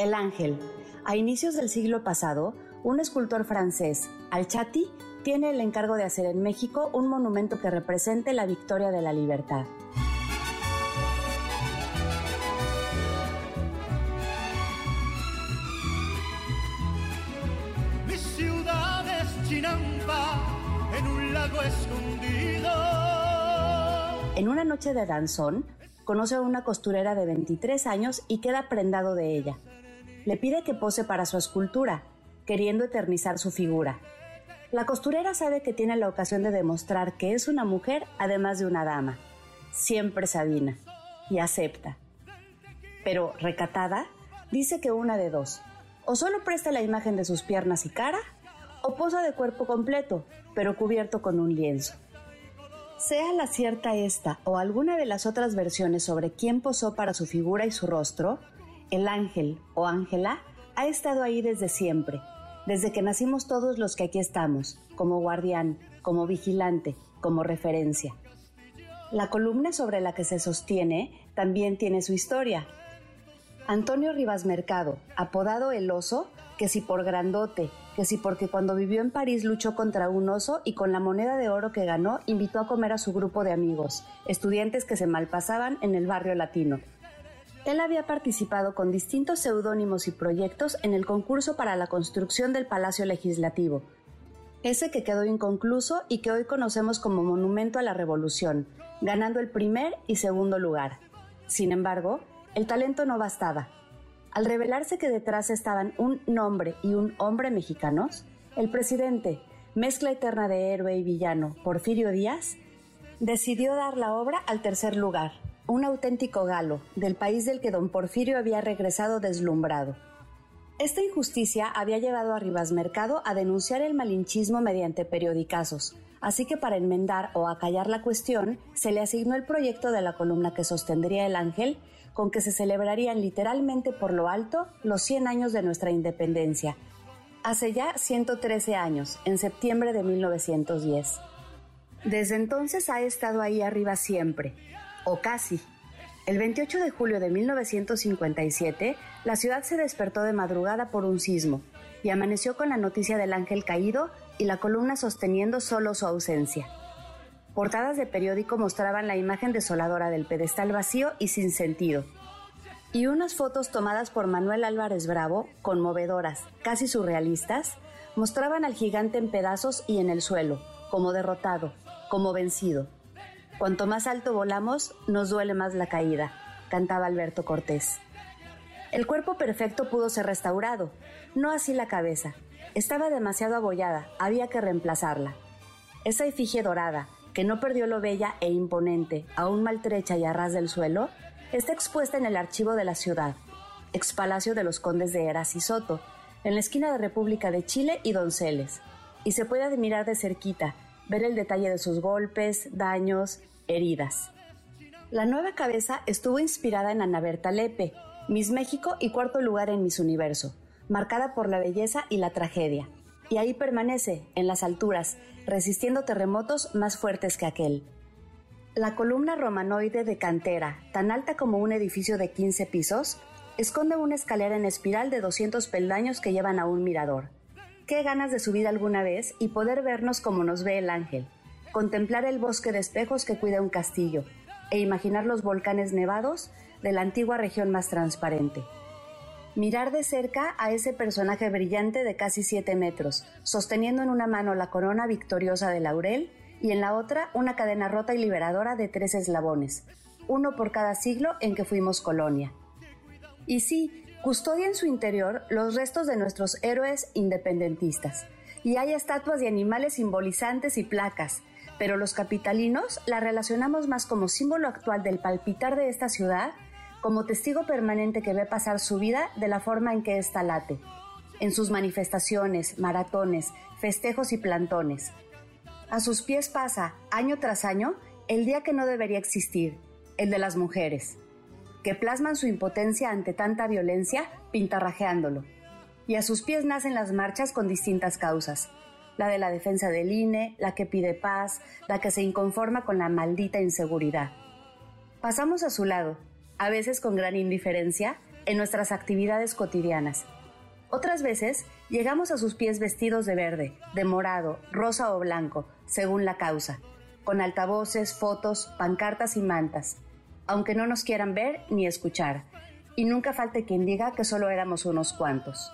El Ángel. A inicios del siglo pasado, un escultor francés, Alchati, tiene el encargo de hacer en México un monumento que represente la victoria de la libertad. Mi ciudad es Chinampa, en un lago escondido. En una noche de danzón, conoce a una costurera de 23 años y queda prendado de ella. Le pide que pose para su escultura, queriendo eternizar su figura. La costurera sabe que tiene la ocasión de demostrar que es una mujer además de una dama. Siempre Sabina. Y acepta. Pero, recatada, dice que una de dos. O solo presta la imagen de sus piernas y cara, o posa de cuerpo completo, pero cubierto con un lienzo. Sea la cierta esta o alguna de las otras versiones sobre quién posó para su figura y su rostro, el ángel o ángela ha estado ahí desde siempre, desde que nacimos todos los que aquí estamos, como guardián, como vigilante, como referencia. La columna sobre la que se sostiene también tiene su historia. Antonio Rivas Mercado, apodado El Oso, que si por grandote, que si porque cuando vivió en París luchó contra un oso y con la moneda de oro que ganó invitó a comer a su grupo de amigos, estudiantes que se malpasaban en el barrio latino. Él había participado con distintos seudónimos y proyectos en el concurso para la construcción del Palacio Legislativo, ese que quedó inconcluso y que hoy conocemos como Monumento a la Revolución, ganando el primer y segundo lugar. Sin embargo, el talento no bastaba. Al revelarse que detrás estaban un nombre y un hombre mexicanos, el presidente, mezcla eterna de héroe y villano, Porfirio Díaz, decidió dar la obra al tercer lugar, un auténtico galo, del país del que don Porfirio había regresado deslumbrado. Esta injusticia había llevado a Rivas Mercado a denunciar el malinchismo mediante periodicazos, así que para enmendar o acallar la cuestión, se le asignó el proyecto de la columna que sostendría el ángel, con que se celebrarían literalmente por lo alto los 100 años de nuestra independencia, hace ya 113 años, en septiembre de 1910. Desde entonces ha estado ahí arriba siempre, o casi. El 28 de julio de 1957, la ciudad se despertó de madrugada por un sismo y amaneció con la noticia del ángel caído y la columna sosteniendo solo su ausencia. Portadas de periódico mostraban la imagen desoladora del pedestal vacío y sin sentido. Y unas fotos tomadas por Manuel Álvarez Bravo, conmovedoras, casi surrealistas, mostraban al gigante en pedazos y en el suelo, como derrotado, como vencido. Cuanto más alto volamos, nos duele más la caída, cantaba Alberto Cortés. El cuerpo perfecto pudo ser restaurado, no así la cabeza. Estaba demasiado abollada, había que reemplazarla. Esa efigie dorada, que no perdió lo bella e imponente, aún maltrecha y a ras del suelo, está expuesta en el archivo de la ciudad, ex palacio de los condes de Eras y Soto, en la esquina de República de Chile y Donceles, y se puede admirar de cerquita, ver el detalle de sus golpes, daños, heridas. La nueva cabeza estuvo inspirada en Ana Berta Lepe, Miss México y cuarto lugar en Miss Universo, marcada por la belleza y la tragedia. Y ahí permanece, en las alturas, resistiendo terremotos más fuertes que aquel. La columna romanoide de cantera, tan alta como un edificio de 15 pisos, esconde una escalera en espiral de 200 peldaños que llevan a un mirador. Qué ganas de subir alguna vez y poder vernos como nos ve el ángel, contemplar el bosque de espejos que cuida un castillo e imaginar los volcanes nevados de la antigua región más transparente. Mirar de cerca a ese personaje brillante de casi 7 metros, sosteniendo en una mano la corona victoriosa de laurel y en la otra una cadena rota y liberadora de tres eslabones, uno por cada siglo en que fuimos colonia. Y sí, custodia en su interior los restos de nuestros héroes independentistas, y hay estatuas de animales simbolizantes y placas, pero los capitalinos la relacionamos más como símbolo actual del palpitar de esta ciudad, como testigo permanente que ve pasar su vida de la forma en que ésta late, en sus manifestaciones, maratones, festejos y plantones. A sus pies pasa, año tras año, el día que no debería existir, el de las mujeres, que plasman su impotencia ante tanta violencia pintarrajeándolo. Y a sus pies nacen las marchas con distintas causas, la de la defensa del INE, la que pide paz, la que se inconforma con la maldita inseguridad. Pasamos a su lado, a veces con gran indiferencia, en nuestras actividades cotidianas. Otras veces llegamos a sus pies vestidos de verde, de morado, rosa o blanco, según la causa, con altavoces, fotos, pancartas y mantas, aunque no nos quieran ver ni escuchar, y nunca falte quien diga que solo éramos unos cuantos.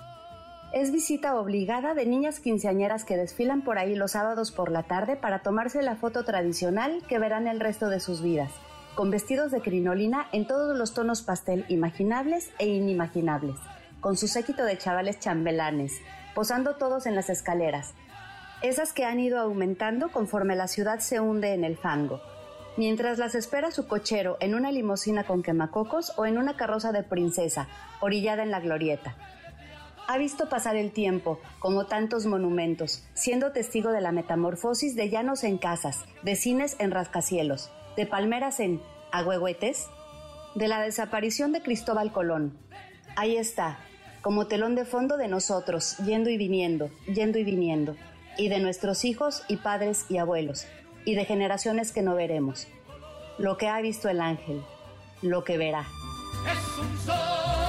Es visita obligada de niñas quinceañeras que desfilan por ahí los sábados por la tarde para tomarse la foto tradicional que verán el resto de sus vidas, con vestidos de crinolina en todos los tonos pastel imaginables e inimaginables, con su séquito de chavales chambelanes, posando todos en las escaleras, esas que han ido aumentando conforme la ciudad se hunde en el fango, mientras las espera su cochero en una limusina con quemacocos o en una carroza de princesa, orillada en la glorieta. Ha visto pasar el tiempo, como tantos monumentos, siendo testigo de la metamorfosis de llanos en casas, de cines en rascacielos, de palmeras en agüehuetes, de la desaparición de Cristóbal Colón. Ahí está, como telón de fondo de nosotros, yendo y viniendo, yendo y viniendo, y de nuestros hijos y padres y abuelos, y de generaciones que no veremos. Lo que ha visto el ángel, lo que verá. Es un sol